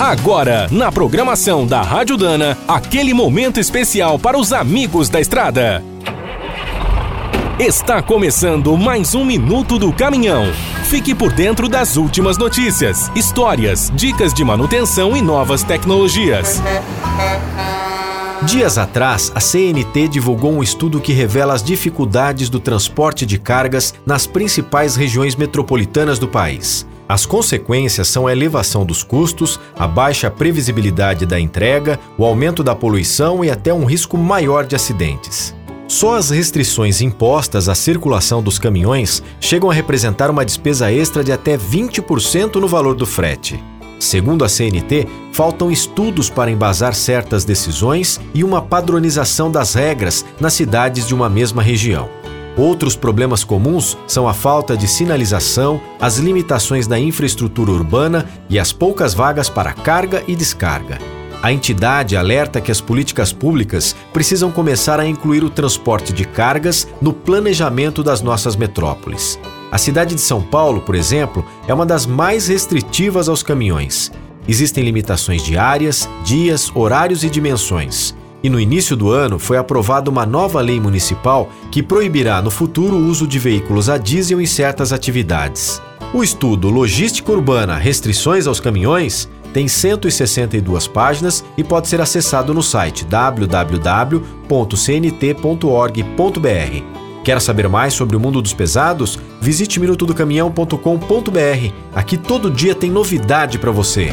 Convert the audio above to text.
Agora, na programação da Rádio Dana, aquele momento especial para os amigos da estrada. Está começando mais um Minuto do Caminhão. Fique por dentro das últimas notícias, histórias, dicas de manutenção e novas tecnologias. Dias atrás, a CNT divulgou um estudo que revela as dificuldades do transporte de cargas nas principais regiões metropolitanas do país. As consequências são a elevação dos custos, a baixa previsibilidade da entrega, o aumento da poluição e até um risco maior de acidentes. Só as restrições impostas à circulação dos caminhões chegam a representar uma despesa extra de até 20% no valor do frete. Segundo a CNT, faltam estudos para embasar certas decisões e uma padronização das regras nas cidades de uma mesma região. Outros problemas comuns são a falta de sinalização, as limitações da infraestrutura urbana e as poucas vagas para carga e descarga. A entidade alerta que as políticas públicas precisam começar a incluir o transporte de cargas no planejamento das nossas metrópoles. A cidade de São Paulo, por exemplo, é uma das mais restritivas aos caminhões. Existem limitações de áreas, dias, horários e dimensões. E no início do ano foi aprovada uma nova lei municipal que proibirá no futuro o uso de veículos a diesel em certas atividades. O estudo Logística Urbana Restrições aos Caminhões tem 162 páginas e pode ser acessado no site www.cnt.org.br. Quer saber mais sobre o mundo dos pesados? Visite minutodocaminhão.com.br. Aqui todo dia tem novidade para você.